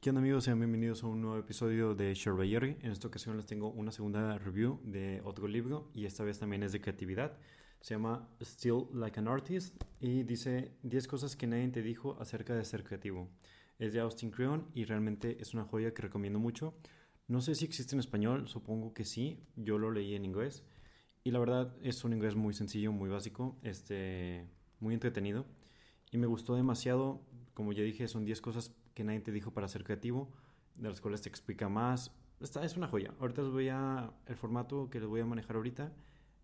¿Qué onda amigos? Sean bienvenidos a un nuevo episodio de Jerry. En esta ocasión les tengo una segunda review de otro libro y esta vez también es de creatividad. Se llama Still Like an Artist y dice 10 cosas que nadie te dijo acerca de ser creativo. Es de Austin Creon y realmente es una joya que recomiendo mucho. No sé si existe en español, supongo que sí. Yo lo leí en inglés y la verdad es un inglés muy sencillo, muy básico, este, muy entretenido y me gustó demasiado. Como ya dije, son 10 cosas que nadie te dijo para ser creativo, de las cuales te explica más. Esta es una joya. Ahorita les voy a. El formato que les voy a manejar ahorita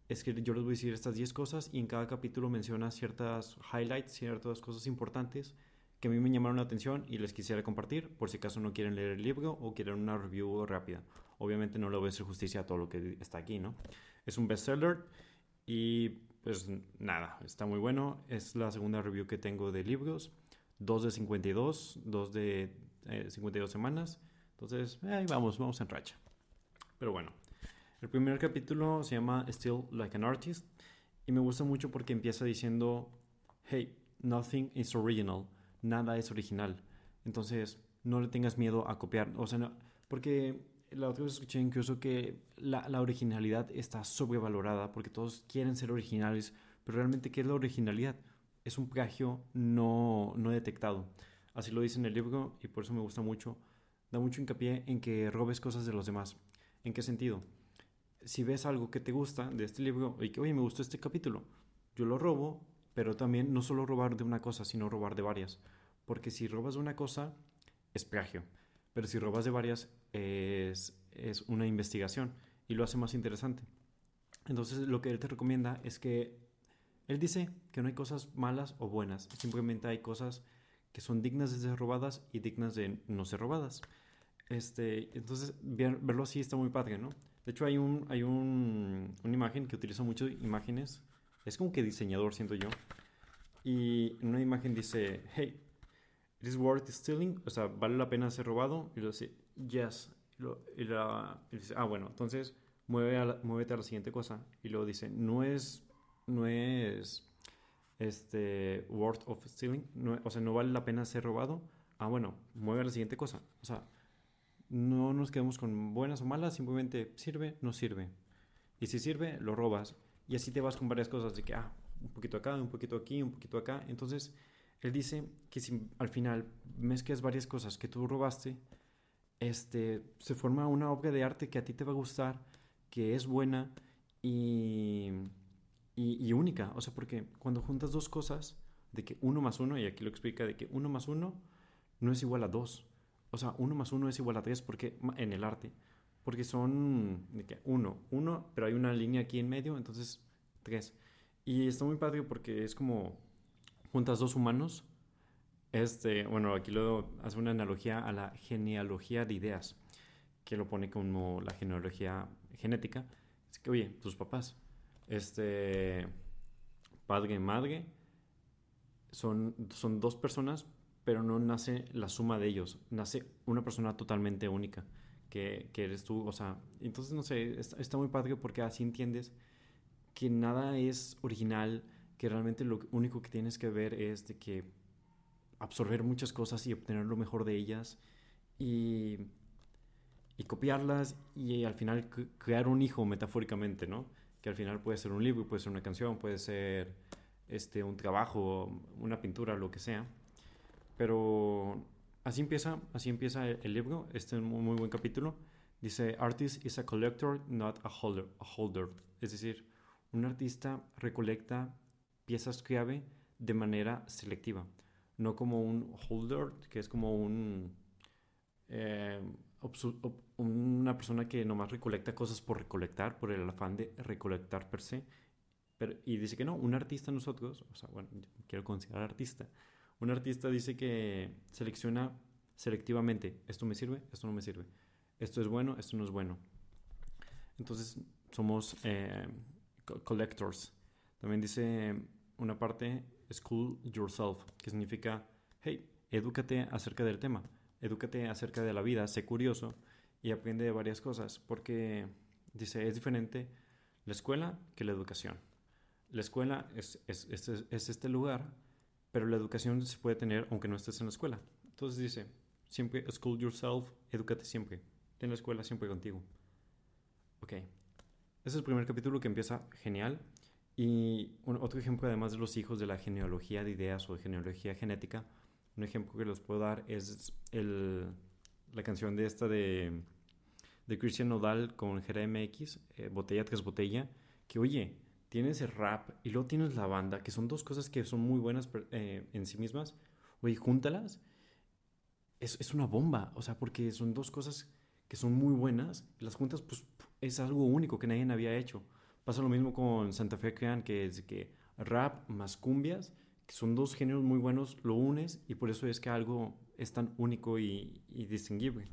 es que yo les voy a decir estas 10 cosas y en cada capítulo menciona ciertas highlights, ciertas cosas importantes que a mí me llamaron la atención y les quisiera compartir por si acaso no quieren leer el libro o quieren una review rápida. Obviamente no le voy a hacer justicia a todo lo que está aquí, ¿no? Es un bestseller y pues nada, está muy bueno. Es la segunda review que tengo de libros. Dos de 52, dos de 52 eh, semanas. Entonces, ahí vamos, vamos en racha. Pero bueno, el primer capítulo se llama Still Like an Artist. Y me gusta mucho porque empieza diciendo, hey, nothing is original. Nada es original. Entonces, no le tengas miedo a copiar. O sea, no, porque la otra vez escuché incluso que la, la, originalidad está sobrevalorada porque todos quieren ser originales, pero realmente, ¿qué es la originalidad? Es un plagio no, no detectado. Así lo dice en el libro y por eso me gusta mucho. Da mucho hincapié en que robes cosas de los demás. ¿En qué sentido? Si ves algo que te gusta de este libro y que, oye, me gustó este capítulo, yo lo robo, pero también no solo robar de una cosa, sino robar de varias. Porque si robas de una cosa, es plagio pero si robas de varias es, es una investigación y lo hace más interesante. Entonces lo que él te recomienda es que él dice que no hay cosas malas o buenas, simplemente hay cosas que son dignas de ser robadas y dignas de no ser robadas. Este, entonces verlo así está muy padre, ¿no? De hecho hay un hay un, una imagen que utiliza mucho imágenes, es como que diseñador siento yo. Y en una imagen dice, hey, ¿It is worth stealing? O sea, ¿vale la pena ser robado? Y lo dice, yes. Y, lo, dice, ah, bueno, entonces mueve a la, muévete a la siguiente cosa. Y luego dice, no es, no es, este, worth of stealing. No, o sea, no vale la pena ser robado. Ah, bueno, mueve la siguiente cosa. O sea, no nos quedemos con buenas o malas, simplemente sirve, no sirve. Y si sirve, lo robas. Y así te vas con varias cosas de que, ah, un poquito acá, un poquito aquí, un poquito acá. Entonces, él dice que si al final mezclas varias cosas que tú robaste, este, se forma una obra de arte que a ti te va a gustar, que es buena y, y, única. O sea, porque cuando juntas dos cosas, de que uno más uno, y aquí lo explica, de que uno más uno no es igual a dos. O sea, uno más uno es igual a tres porque, en el arte. Porque son de que uno, uno, pero hay una línea aquí en medio, entonces tres. Y está muy padre porque es como juntas dos humanos, este, bueno, aquí lo hace una analogía a la genealogía de ideas, que lo pone como la genealogía genética. Es que, oye, tus papás, este, padre y madre, son, son dos personas, pero no nace la suma de ellos, nace una persona totalmente única, que, que eres tú, o sea, entonces, no sé, está, está muy padre porque así entiendes que nada es original, que realmente lo único que tienes que ver es de que absorber muchas cosas y obtener lo mejor de ellas y, y copiarlas y al final crear un hijo metafóricamente, ¿no? Que al final puede ser un libro, puede ser una canción, puede ser este, un trabajo, una pintura, lo que sea. Pero así empieza, así empieza el, libro, este es un muy buen capítulo. Dice, artist is a collector, not a holder. A holder. Es decir, un artista recolecta piezas clave de manera selectiva, no como un holder, que es como un eh, una persona que nomás recolecta cosas por recolectar, por el afán de recolectar per se. Pero, y dice que no, un artista nosotros, o sea, bueno, quiero considerar artista, un artista dice que selecciona selectivamente, esto me sirve, esto no me sirve, esto es bueno, esto no es bueno. Entonces somos eh, collectors. También dice una parte, school yourself, que significa, hey, edúcate acerca del tema, edúcate acerca de la vida, sé curioso y aprende de varias cosas, porque dice, es diferente la escuela que la educación. La escuela es, es, es, es este lugar, pero la educación se puede tener aunque no estés en la escuela. Entonces dice, Siempre school yourself, edúcate siempre. Ten la escuela siempre contigo. Ok. Ese es el primer capítulo que empieza genial. Y otro ejemplo, además de los hijos de la genealogía de ideas o genealogía genética, un ejemplo que les puedo dar es el, la canción de esta de, de Christian Nodal con Jera MX, eh, Botella tras Botella, que oye, tienes el rap y luego tienes la banda, que son dos cosas que son muy buenas eh, en sí mismas. Oye, júntalas. Es, es, una bomba, o sea, porque son dos cosas que son muy buenas. Las juntas, pues, es algo único que nadie había hecho. Pasa lo mismo con Santa Fe Crean, que es que rap más cumbias, que son dos géneros muy buenos, lo unes y por eso es que algo es tan único y, y distinguible.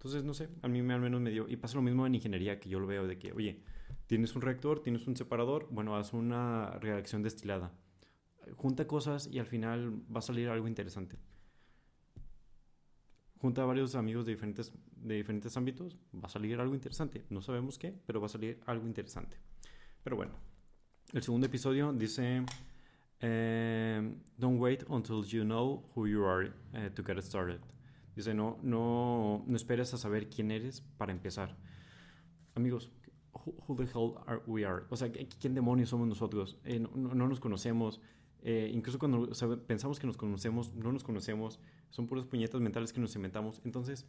Entonces, no sé, a mí al menos me dio. Y pasa lo mismo en ingeniería, que yo lo veo de que, oye, Tienes un reactor, tienes un separador, bueno, haz una reacción destilada. Junta cosas y al final va a salir algo interesante. Junta a varios amigos de diferentes, de diferentes ámbitos, va a salir algo interesante. No sabemos qué, pero va a salir algo interesante. Pero bueno, el segundo episodio dice, eh, don't wait until you know who you are eh, to get started. Dice, no, no, no esperes a saber quién eres para empezar. Amigos, who, the hell are we are? O sea, ¿quién demonios somos nosotros? Eh, no, nos conocemos. Eh, incluso cuando pensamos que nos conocemos, no nos conocemos. Son puras puñetas mentales que nos inventamos. Entonces,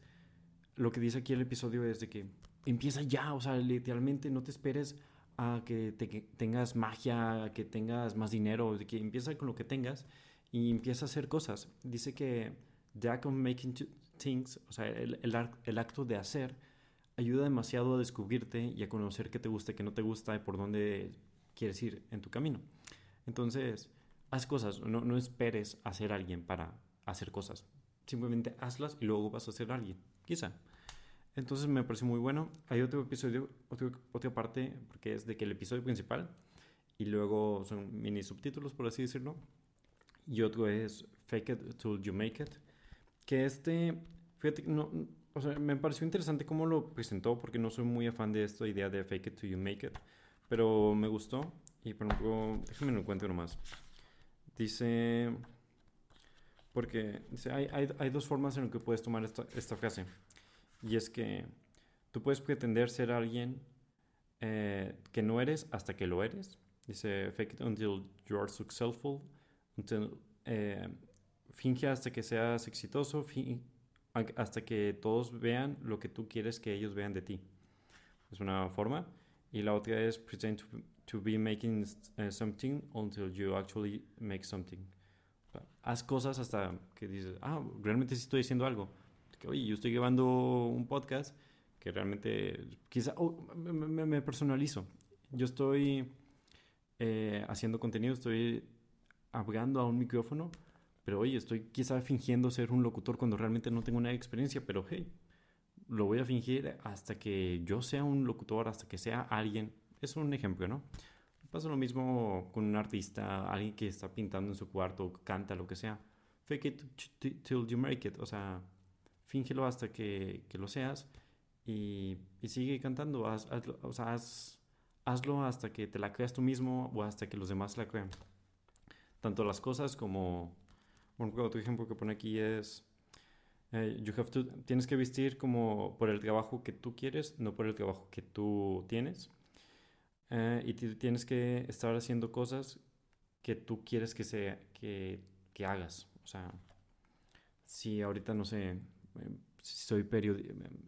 lo que dice aquí el episodio es de que empieza ya. O sea, literalmente no te esperes a que, tengas magia, a que tengas más dinero. De que empieza con lo que tengas y empieza a hacer cosas. Dice que the act of making things, o sea, el, el acto de hacer ayuda demasiado a descubrirte y a conocer qué te gusta, qué no te gusta y por dónde quieres ir en tu camino. Entonces, haz cosas, no, no esperes a ser alguien para hacer cosas. Simplemente hazlas y luego vas a ser alguien, quizá. Entonces me pareció muy bueno. Hay otro episodio, otra parte, porque es de que el episodio principal y luego son mini subtítulos, por así decirlo. Y otro es Fake It Till You Make It. Que este, fíjate, no, o sea, me pareció interesante cómo lo presentó, porque no soy muy afán de esta idea de fake it till you make it, pero me gustó. Y por ejemplo, déjame lo encuentro nomás. Dice, porque dice, hay, hay, hay, dos formas en las que puedes tomar esta, esta, frase. Y es que tú puedes pretender ser alguien eh, que no eres hasta que lo eres. Dice, fake it until you are successful. Until, eh, finge hasta que seas exitoso, hasta que todos vean lo que tú quieres que ellos vean de ti. Es una forma. Y la otra es pretend to, be making eh, something until you actually make something. haz cosas hasta que dices, ah, realmente sí estoy haciendo algo. Que, oye, yo estoy llevando un podcast que realmente, quizá, oh, me, personalizo. Yo estoy eh, haciendo contenido, estoy hablando a un micrófono pero oye, estoy quizá fingiendo ser un locutor cuando realmente no tengo de experiencia, pero hey, lo voy a fingir hasta que yo sea un locutor, hasta que sea alguien. Es un ejemplo, ¿no? Pasa lo mismo con un artista, alguien que está pintando en su cuarto, canta, lo que sea. Fake it till you make it. O sea, fíngelo hasta que, que lo seas y, y, sigue cantando. Haz, o sea, hazlo hasta que te la creas tú mismo o hasta que los demás la crean. Tanto las cosas como otro ejemplo que pone aquí es, eh, you have to, tienes que vestir como por el trabajo que tú quieres, no por el trabajo que tú tienes. Eh, y tienes que estar haciendo cosas que tú quieres que, sea, que, que hagas. O sea, si ahorita, no sé, eh, soy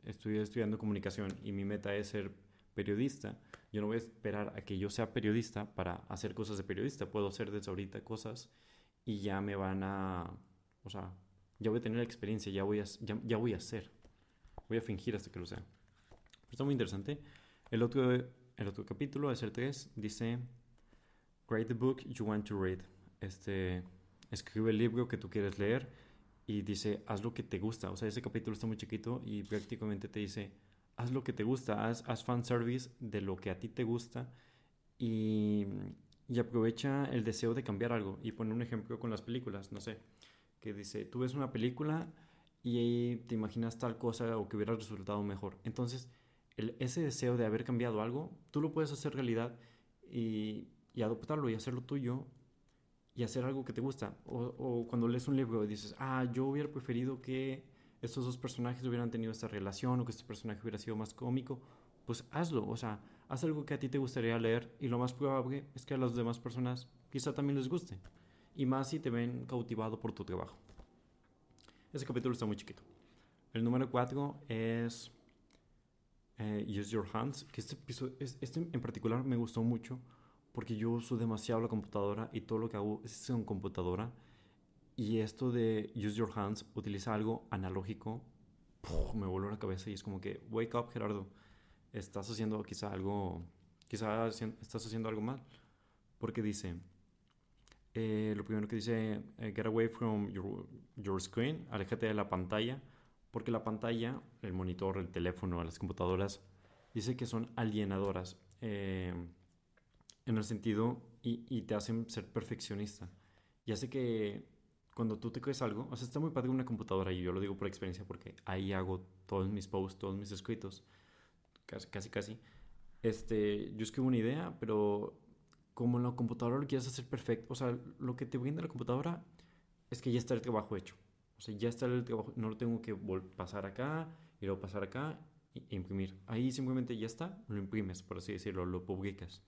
estoy estudiando comunicación y mi meta es ser periodista, yo no voy a esperar a que yo sea periodista para hacer cosas de periodista. Puedo hacer desde ahorita cosas y ya me van a, o sea, ya voy a tener la experiencia, ya voy a, ya, voy a hacer. Voy a fingir hasta que lo sea. está muy interesante. El otro, el otro capítulo, es el 3, dice, write the book you want to read. Este, escribe el libro que tú quieres leer y dice, haz lo que te gusta. O sea, ese capítulo está muy chiquito y prácticamente te dice, haz lo que te gusta, haz, haz fan service de lo que a ti te gusta y y aprovecha el deseo de cambiar algo. Y pone un ejemplo con las películas, no sé, que dice, tú ves una película y te imaginas tal cosa o que hubiera resultado mejor. Entonces, ese deseo de haber cambiado algo, tú lo puedes hacer realidad y, y adoptarlo y hacerlo tuyo y hacer algo que te gusta. O, o, cuando lees un libro y dices, ah, yo hubiera preferido que estos dos personajes hubieran tenido esta relación o que este personaje hubiera sido más cómico, pues hazlo, o sea, haz algo que a ti te gustaría leer y lo más probable es que a las demás personas quizá también les guste. Y más si te ven cautivado por tu trabajo. Ese capítulo está muy chiquito. El número 4 es eh, Use Your Hands, que este, episodio, este en particular me gustó mucho porque yo uso demasiado la computadora y todo lo que hago es en computadora. Y esto de Use Your Hands, utiliza algo analógico, me voló la cabeza y es como que, wake up Gerardo, estás haciendo quizá algo, quizá estás haciendo algo mal. Porque dice, eh, lo primero que dice, eh, get away from your, screen, aléjate de la pantalla porque la pantalla, el monitor, el teléfono, las computadoras, dice que son alienadoras eh, en el sentido y, te hacen ser perfeccionista. Y hace que cuando tú te crees algo, o sea, está muy padre una computadora y yo lo digo por experiencia porque ahí hago todos mis posts, todos mis escritos, casi, casi, casi. Este, yo escribo una idea, pero como en la computadora lo quieres hacer perfecto, o sea, lo que te brinda la computadora es que ya está el trabajo hecho. O sea, ya está el trabajo, no lo tengo que pasar acá y luego pasar acá e imprimir. Ahí simplemente ya está, lo imprimes, por así decirlo, lo publicas.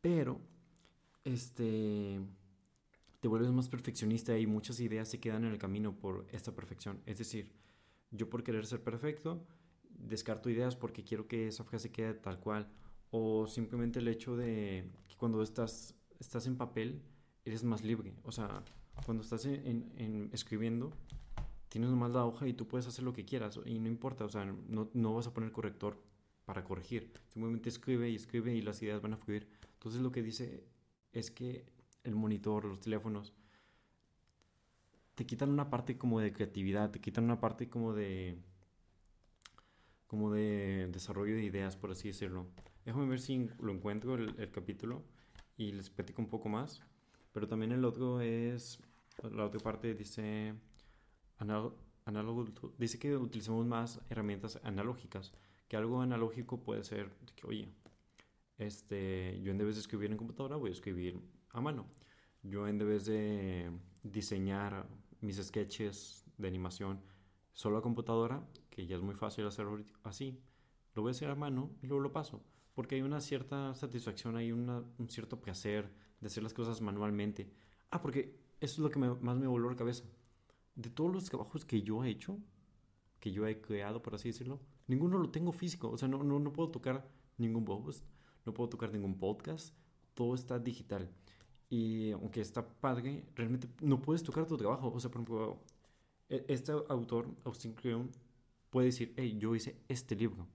Pero, este, te vuelves más perfeccionista y muchas ideas se quedan en el camino por esta perfección. Es decir, yo por querer ser perfecto, descarto ideas porque quiero que esa frase quede tal cual. O simplemente el hecho de que cuando estás, estás en papel, eres más libre. O sea, cuando estás en, escribiendo, tienes nomás la hoja y tú puedes hacer lo que quieras y no importa, o sea, no, no vas a poner corrector para corregir, simplemente escribe y escribe y las ideas van a fluir. Entonces lo que dice es que el monitor, los teléfonos, te quitan una parte como de creatividad, te quitan una parte como de como de desarrollo de ideas, por así decirlo. Déjame ver si lo encuentro el, el capítulo y les platico un poco más. Pero también el otro es, la otra parte dice, análogo, dice que utilizamos más herramientas analógicas, que algo analógico puede ser que, oye, este, yo en vez de escribir en computadora voy a escribir a mano. Yo en vez de diseñar mis sketches de animación solo a computadora, que ya es muy fácil hacerlo así, lo voy a hacer a mano y luego lo paso. Porque hay una cierta satisfacción, hay un cierto placer de hacer las cosas manualmente. Ah, porque eso es lo que más me voló la cabeza. De todos los trabajos que yo he hecho, que yo he creado, por así decirlo, ninguno lo tengo físico. O sea, no, no, no puedo tocar ningún post, no puedo tocar ningún podcast, todo está digital. Y aunque está padre, realmente no puedes tocar tu trabajo. O sea, por ejemplo, este autor, Austin Kleon, puede decir, hey, yo hice este libro.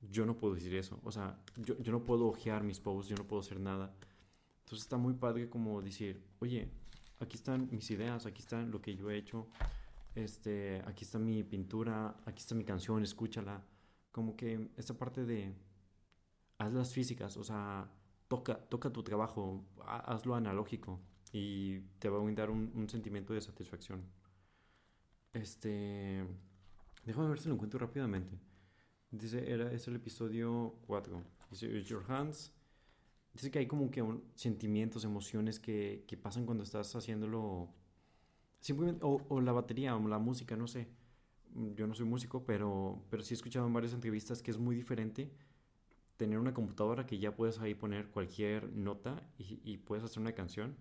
Yo no puedo decir eso. O sea, yo, yo no puedo ojear mis posts, yo no puedo hacer nada. Entonces está muy padre como decir, oye, aquí están mis ideas, aquí está lo que yo he hecho, este, aquí está mi pintura, aquí está mi canción, escúchala. Como que esta parte de haz las físicas, o sea, toca, toca tu trabajo, hazlo analógico y te va a brindar un, un sentimiento de satisfacción. Este, déjame ver si lo encuentro rápidamente. Dice, era, es el episodio 4. Dice, Use your hands Dice que hay como que sentimientos, emociones que, que, pasan cuando estás haciéndolo. Simplemente, o, la batería, o la música, no sé. Yo no soy músico, pero, pero sí he escuchado en varias entrevistas que es muy diferente tener una computadora que ya puedes ahí poner cualquier nota y, y puedes hacer una canción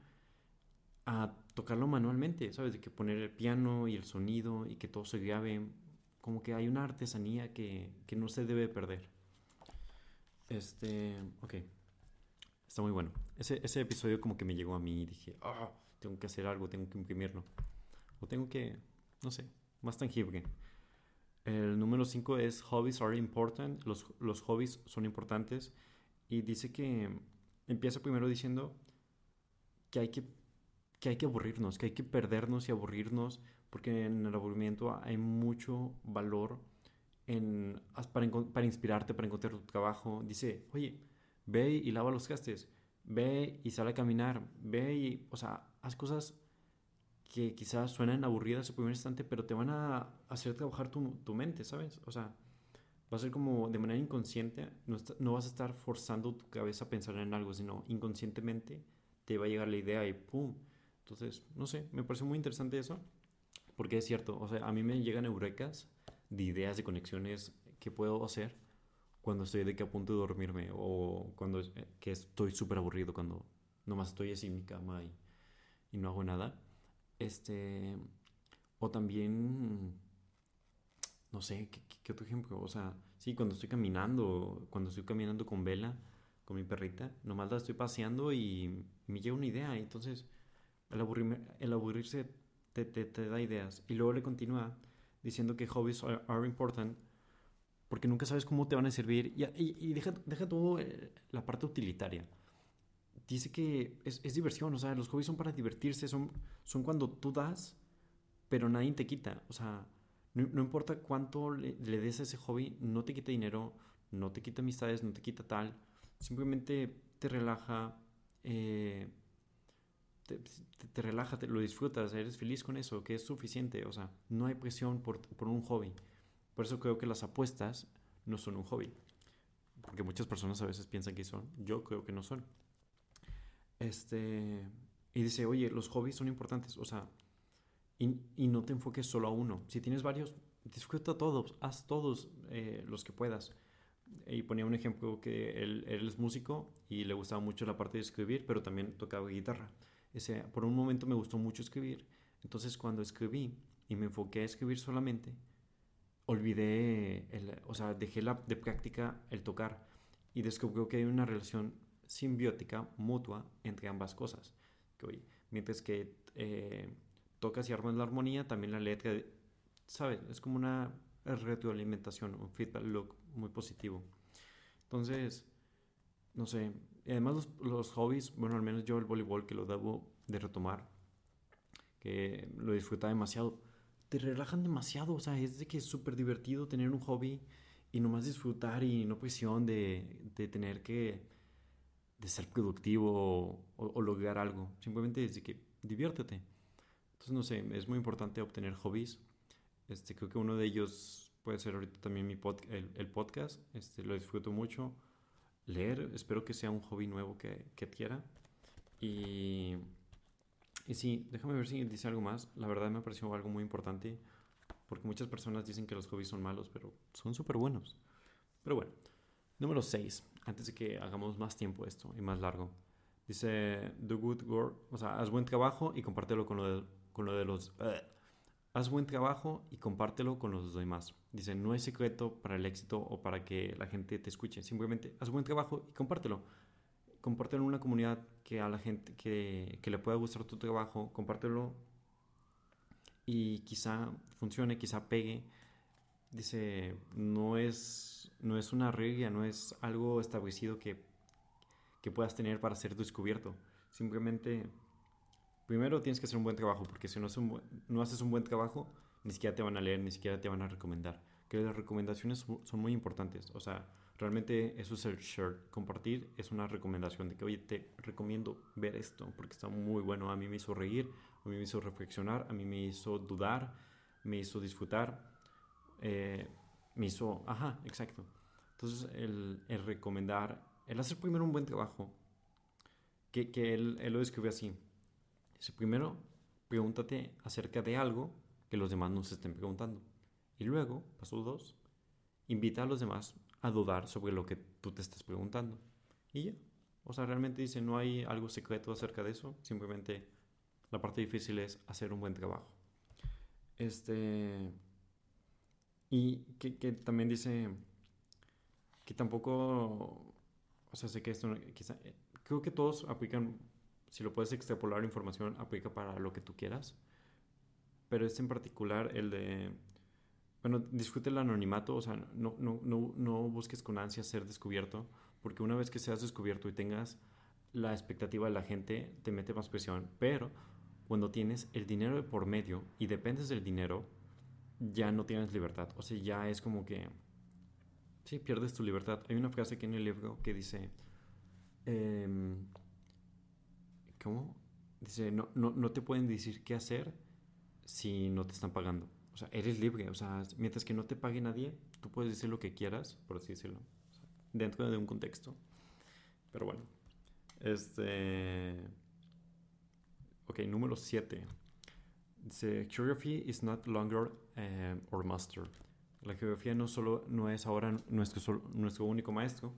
a tocarlo manualmente, ¿sabes? De que poner el piano y el sonido y que todo se grabe. Como que hay una artesanía que, que no se debe perder. Este, ok. Está muy bueno. Ese, ese episodio como que me llegó a mí y dije, ah, tengo que hacer algo, tengo que imprimirlo. O tengo que, no sé, más tangible. El número 5 es Hobbies are important. Los, los hobbies son importantes. Y dice que empieza primero diciendo que hay que, que hay que aburrirnos, que hay que perdernos y aburrirnos, porque en el aburrimiento hay mucho valor en, para, inspirarte, para encontrar tu trabajo. Dice, oye, Ve y lava los castes. Ve y sale a caminar. Ve y, o sea, haz cosas que quizás suenan aburridas en primer instante, pero te van a hacer trabajar tu, mente, ¿sabes? O sea, va a ser como de manera inconsciente, no, no, vas a estar forzando tu cabeza a pensar en algo, sino inconscientemente te va a llegar la idea y ¡pum! Entonces, no sé, me parece muy interesante eso, Porque es cierto, o sea, a mí me llegan eurecas de ideas, de conexiones que puedo hacer cuando estoy de que a punto de dormirme o cuando eh, que estoy súper aburrido, cuando nomás estoy así en mi cama y, y no hago nada. Este, o también, no sé, ¿qué, ¿qué, otro ejemplo? O sea, sí, cuando estoy caminando, cuando estoy caminando con Vela, con mi perrita, nomás la estoy paseando y me llega una idea. Entonces, el, el aburrirse te, te, te, da ideas. Y luego le continúa diciendo que hobbies are, important porque nunca sabes cómo te van a servir. Y, y, y deja, deja todo eh, la parte utilitaria. Dice que es, es, diversión, o sea, los hobbies son para divertirse, son, son cuando tú das, pero nadie te quita. O sea, no, no importa cuánto le, le des a ese hobby, no te quita dinero, no te quita amistades, no te quita tal simplemente te relaja, eh, te, te, te, lo disfrutas, eres feliz con eso, que es suficiente, o sea, no hay presión por, por un hobby. Por eso creo que las apuestas no son un hobby, porque muchas personas a veces piensan que son, yo creo que no son. Este, y dice, oye, los hobbies son importantes, o sea, y, y no te enfoques solo a uno. Si tienes varios, disfruta todos, haz todos eh, los que puedas y ponía un ejemplo que él, él, es músico y le gustaba mucho la parte de escribir, pero también tocaba guitarra. Por un momento me gustó mucho escribir. Entonces cuando escribí y me enfoqué a escribir solamente, olvidé, el, o sea, dejé la, de práctica el tocar y descubrió que hay una relación simbiótica mutua entre ambas cosas. Que, oye, mientras que eh, tocas y armas la armonía, también la letra, ¿sabes? Es como una retroalimentación, un feedback loop muy positivo. Entonces, no sé, además los, los, hobbies, bueno, al menos yo el voleibol que lo debo de retomar, que lo disfruta demasiado, te relajan demasiado, o sea, es de que es súper divertido tener un hobby y nomás disfrutar y no presión de, de tener que, de ser productivo o, lograr algo, simplemente es de que diviértete. Entonces, no sé, es muy importante obtener hobbies. Este, creo que uno de ellos puede ser ahorita también mi el, el, podcast. Este, lo disfruto mucho. Leer, espero que sea un hobby nuevo que, que adquiera. Y, y sí, déjame ver si dice algo más. La verdad me pareció algo muy importante. Porque muchas personas dicen que los hobbies son malos, pero son súper buenos. Pero bueno, número 6. Antes de que hagamos más tiempo esto y más largo. Dice, do good work, o sea, haz buen trabajo y compártelo con lo de, con lo de los... Uh, haz buen trabajo y compártelo con los demás. Dice, no hay secreto para el éxito o para que la gente te escuche. Simplemente haz buen trabajo y compártelo. Compártelo en una comunidad que a la gente que, que le pueda gustar tu trabajo, compártelo y quizá funcione, quizá pegue. Dice, no es, no es una regla, no es algo establecido que, que puedas tener para ser descubierto. Simplemente primero tienes que hacer un buen trabajo, porque si no, un no, haces un buen trabajo, ni siquiera te van a leer, ni siquiera te van a recomendar. Que las recomendaciones son muy importantes. O sea, realmente eso es el share. Compartir es una recomendación de que, oye, te recomiendo ver esto, porque está muy bueno. A mí me hizo reír, a mí me hizo reflexionar, a mí me hizo dudar, me hizo disfrutar, eh, me hizo, ajá, exacto. Entonces, el, el, recomendar, el hacer primero un buen trabajo, que, que él, él lo describe así primero, pregúntate acerca de algo que los demás no se estén preguntando. Y luego, paso dos, invita a los demás a dudar sobre lo que tú te estás preguntando. Y ya. O sea, realmente dice, no hay algo secreto acerca de eso. Simplemente la parte difícil es hacer un buen trabajo. Este. Y que, que también dice que tampoco. O sea, sé que esto. Quizá, creo que todos aplican si lo puedes extrapolar información, aplica para lo que tú quieras. Pero este en particular, el de, bueno, disfrute el anonimato, o sea, no, no, no, no busques con ansia ser descubierto, porque una vez que seas descubierto y tengas la expectativa de la gente, te mete más presión. Pero cuando tienes el dinero de por medio y dependes del dinero, ya no tienes libertad. O sea, ya es como que, sí, pierdes tu libertad. Hay una frase aquí en el libro que dice, eh, ¿Cómo? Dice, no, no, no te pueden decir qué hacer si no te están pagando. O sea, eres libre. O sea, mientras que no te pague nadie, tú puedes decir lo que quieras, por así decirlo. Dentro de un contexto. Pero bueno. Este. Ok, número 7. Dice, geography is not longer uh, our master. La geografía no solo no es ahora nuestro, nuestro único maestro,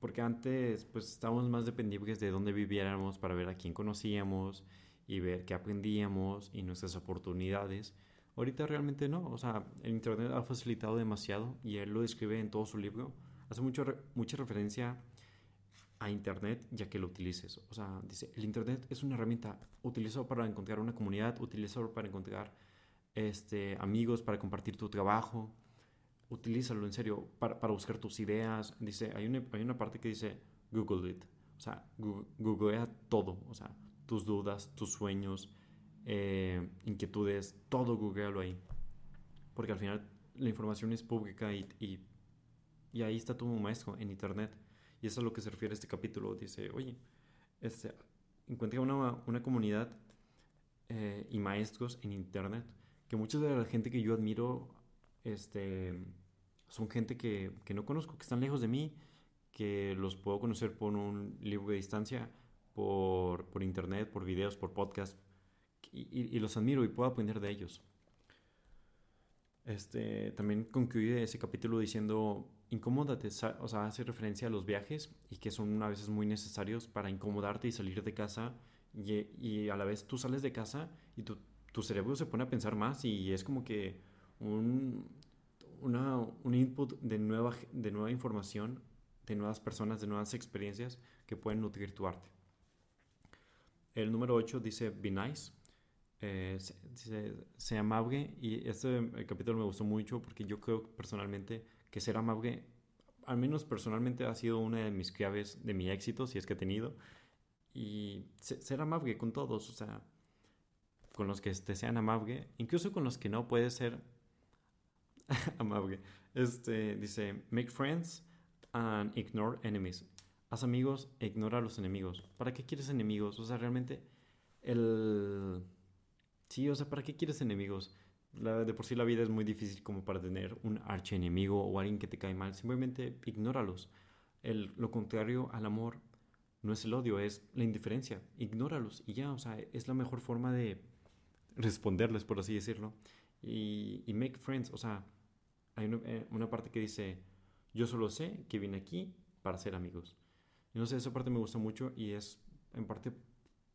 porque antes pues estábamos más dependibles de dónde viviéramos para ver a quién conocíamos y ver qué aprendíamos y nuestras oportunidades. Ahorita realmente no, o sea, el Internet ha facilitado demasiado y él lo describe en todo su libro. Hace mucho, mucha referencia a Internet ya que lo utilices. O sea, dice, el Internet es una herramienta, utilizado para encontrar una comunidad, utilizado para encontrar este, amigos, para compartir tu trabajo. Utilízalo en serio para, para buscar tus ideas. Dice, hay una, hay una parte que dice Google it. O sea, googlea todo. O sea, tus dudas, tus sueños, eh, inquietudes, todo googlealo ahí. Porque al final la información es pública y, y, ahí está tu maestro en Internet. Y eso es a lo que se refiere este capítulo. Dice, oye, este, encuentra una, una comunidad eh, y maestros en Internet, que mucha de la gente que yo admiro este, son gente que, que, no conozco, que están lejos de mí, que los puedo conocer por un libro de distancia, por, por Internet, por videos, por podcast, y, los admiro y puedo aprender de ellos. Este, también concluye ese capítulo diciendo, incómodate, o sea, hace referencia a los viajes y que son a veces muy necesarios para incomodarte y salir de casa y, y a la vez tú sales de casa y tu, tu, cerebro se pone a pensar más y es como que un, una, un input de nueva, de nueva información, de nuevas personas, de nuevas experiencias que pueden nutrir tu arte. El número 8 dice Be Nice. Eh, se, se, amable y este capítulo me gustó mucho porque yo creo personalmente que ser amable, al menos personalmente, ha sido una de mis claves de mi éxito, si es que he tenido. Y ser amable con todos, o sea, con los que te sean amable, incluso con los que no puedes ser amable. Este dice, make friends and ignore enemies. Haz amigos e ignora a los enemigos. ¿Para qué quieres enemigos? O sea, realmente el... Sí, o sea, ¿para qué quieres enemigos? de por sí la vida es muy difícil como para tener un archienemigo o alguien que te cae mal. Simplemente ignóralos. El, lo contrario al amor no es el odio, es la indiferencia. Ignóralos y ya, o sea, es la mejor forma de responderles, por así decirlo. Y, y make friends, o sea, hay una, eh, una, parte que dice, yo solo sé que vine aquí para ser amigos. Y no sé, esa parte me gusta mucho y es en parte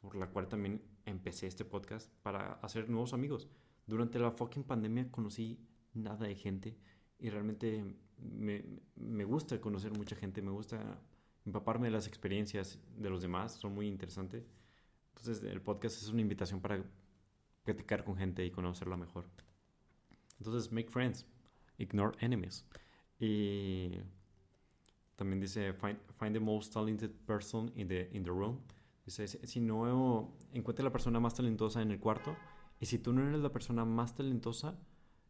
por la cual también empecé este podcast para hacer nuevos amigos. Durante la fucking pandemia conocí nada de gente y realmente me, me, gusta conocer mucha gente, me gusta empaparme de las experiencias de los demás, son muy interesantes. Entonces el podcast es una invitación para platicar con gente y conocerla mejor. Entonces, make friends, ignore enemies. Y también dice, find, find the most talented person in the, in the room. Dice, si no encuentra la persona más talentosa en el cuarto, y si tú no eres la persona más talentosa,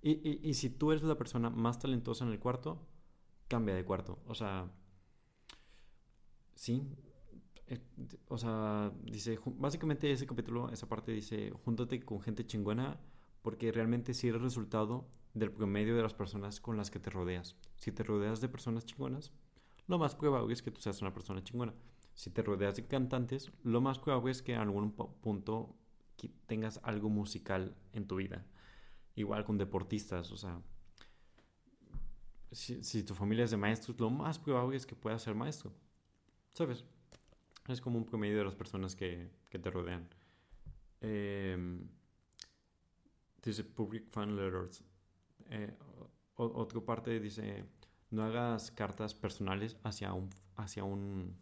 y, y, si tú eres la persona más talentosa en el cuarto, cambia de cuarto. O sea, sí. Eh, o sea, dice, básicamente ese capítulo, esa parte dice, júntate con gente chingona porque realmente sí eres resultado del promedio de las personas con las que te rodeas. Si te rodeas de personas chingonas, lo más probable es que tú seas una persona chingona. Si te rodeas de cantantes, lo más probable es que en algún punto tengas algo musical en tu vida. Igual con deportistas, o sea, si, tu familia es de maestros, lo más probable es que puedas ser maestro. ¿Sabes? Es como un promedio de las personas que, que te rodean. Eh, dice Public Fan Letters. Eh, otra parte dice, no hagas cartas personales hacia un, hacia un,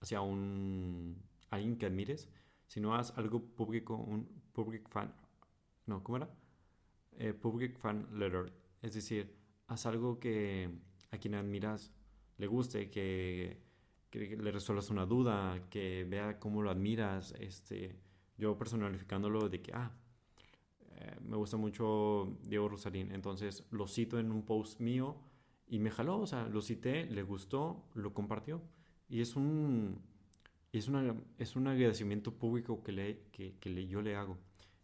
hacia un, alguien que admires, si no haz algo público, un public fan, no, ¿cómo era? Eh, public fan letter, es decir, haz algo que a quien admiras le guste, que, que le resuelvas una duda, que vea cómo lo admiras, este, yo personalificándolo de que, ah, eh, me gusta mucho Diego Rosarín, entonces lo cito en un post mío y me jaló, o sea, lo cité, le gustó, lo compartió y es un es, una, es un agradecimiento público que, le, que, yo le hago.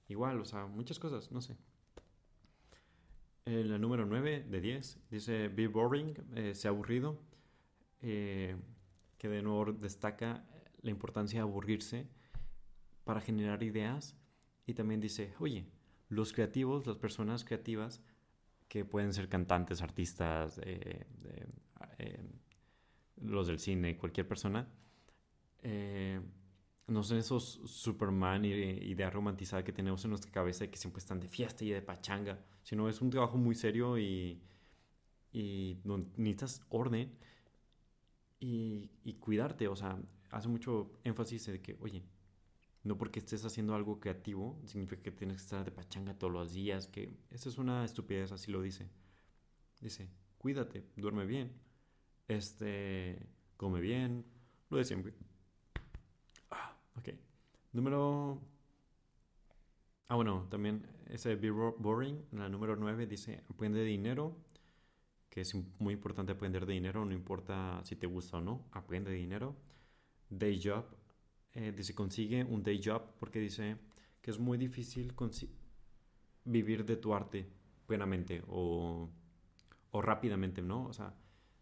Igual, o sea, muchas cosas, no sé. En la número 9 de 10 dice Be Boring, eh, sea aburrido, eh, que de nuevo destaca la importancia de aburrirse para generar ideas Y también dice, oye, los creativos, las personas creativas, que pueden ser cantantes, artistas, eh, eh, los del cine, cualquier persona, eh, no son esos Superman y idea romantizada que tenemos en nuestra cabeza y que siempre están de fiesta y de pachanga, sino es un trabajo muy serio y, y necesitas orden y, y, cuidarte, o sea, hace mucho énfasis de que, oye, no porque estés haciendo algo creativo significa que tienes que estar de pachanga todos los días, que esa es una estupidez, así lo dice. Dice, cuídate, duerme bien, este, come bien, lo de siempre. Ok. Número... Ah, bueno, también ese Be Boring, la número 9, dice, aprende dinero, que es muy importante aprender de dinero, no importa si te gusta o no, aprende dinero. Day Job, eh, dice, consigue un day job, porque dice que es muy difícil vivir de tu arte plenamente o, o rápidamente, ¿no? O sea,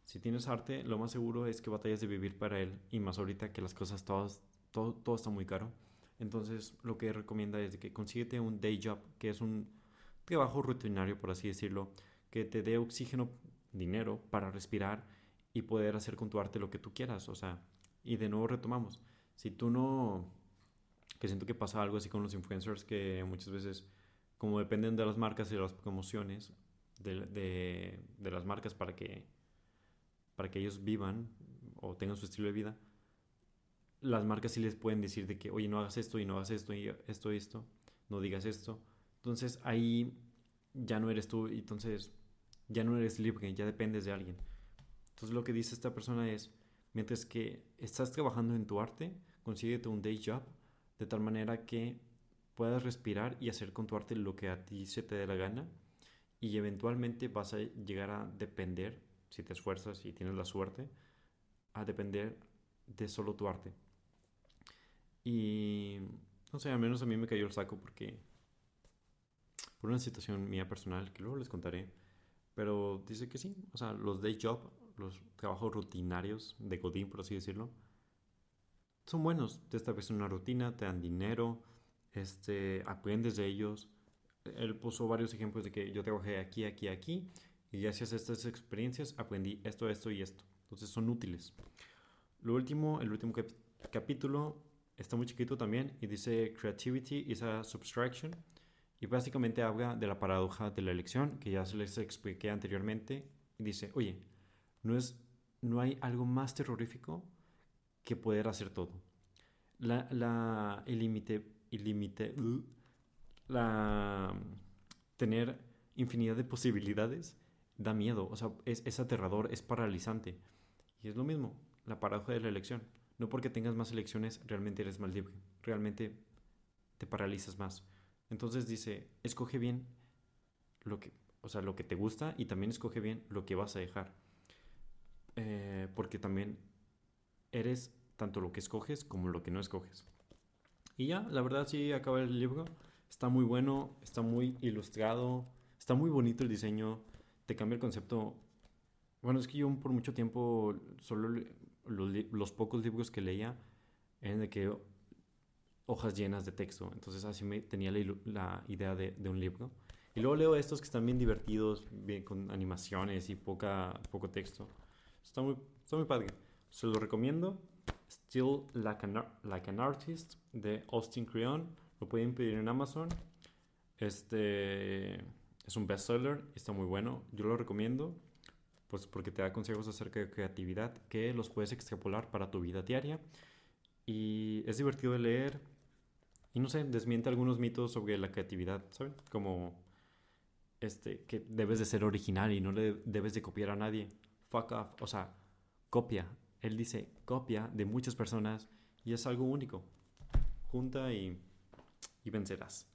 si tienes arte, lo más seguro es que batallas de vivir para él, y más ahorita que las cosas todas todo, está muy caro. Entonces, lo que recomienda es que consíguete un day job, que es un trabajo rutinario, por así decirlo, que te dé oxígeno, dinero para respirar y poder hacer con tu arte lo que tú quieras. O sea, y de nuevo retomamos. Si tú no. Que siento que pasa algo así con los influencers que muchas veces, como dependen de las marcas y de las promociones de, de, las marcas para que, para que ellos vivan o tengan su estilo de vida, las marcas sí les pueden decir de que, oye, no hagas esto y no hagas esto y esto y esto, no digas esto. Entonces ahí ya no eres tú, entonces ya no eres libre, ya dependes de alguien. Entonces lo que dice esta persona es, mientras que estás trabajando en tu arte, consíguete un day job de tal manera que puedas respirar y hacer con tu arte lo que a ti se te dé la gana y eventualmente vas a llegar a depender, si te esfuerzas y tienes la suerte, a depender de solo tu arte. Y no sé, al menos a mí me cayó el saco porque por una situación mía personal que luego les contaré. Pero dice que sí, o sea, los day job, los trabajos rutinarios de Godín, por así decirlo, son buenos. Te establecen una rutina, te dan dinero, este, aprendes de ellos. Él puso varios ejemplos de que yo trabajé aquí, aquí, aquí, y gracias a estas experiencias aprendí esto, esto y esto. Entonces son útiles. Lo último, el último capítulo está muy chiquito también y dice Creativity is a subtraction y básicamente habla de la paradoja de la elección que ya se les expliqué anteriormente y dice, oye, no, es, no hay algo más terrorífico que poder hacer todo. La, la, el límite, el límite, uh, la, tener infinidad de posibilidades da miedo, o sea, es, es aterrador, es paralizante. Y es lo mismo, la paradoja de la elección. No porque tengas más elecciones realmente eres más libre, realmente te paralizas más. Entonces dice, escoge bien lo que, o sea, lo que te gusta y también escoge bien lo que vas a dejar. Eh, porque también eres tanto lo que escoges como lo que no escoges. Y ya, la verdad sí acaba el libro. Está muy bueno, está muy ilustrado, está muy bonito el diseño, te cambia el concepto. Bueno, es que yo por mucho tiempo solo los, pocos libros que leía eran de que hojas llenas de texto. Entonces así me tenía la, idea de, un libro. Y luego leo estos que están bien divertidos, bien con animaciones y poca, poco texto. Está muy, está muy padre. Se lo recomiendo. Still Like an, like an Artist de Austin Creon. Lo pueden pedir en Amazon. Este es un bestseller y está muy bueno. Yo lo recomiendo pues porque te da consejos acerca de creatividad que los puedes extrapolar para tu vida diaria. Y es divertido de leer y no sé, desmiente algunos mitos sobre la creatividad, ¿sabes? Como este, que debes de ser original y no le debes de copiar a nadie. Fuck off, o sea, copia. Él dice copia de muchas personas y es algo único. Junta y, y vencerás.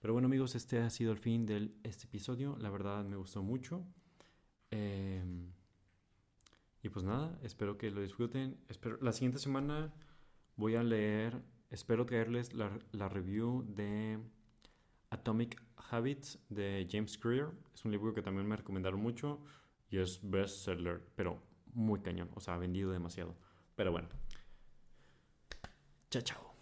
Pero bueno amigos, este ha sido el fin de este episodio. La verdad me gustó mucho. Em, y pues nada, espero que lo disfruten. Espero, la siguiente semana voy a leer, espero traerles la, la review de Atomic Habits de James Clear. Es un libro que también me recomendaron mucho y es bestseller, pero muy cañón, o sea, ha vendido demasiado. Pero bueno. Chao, chao.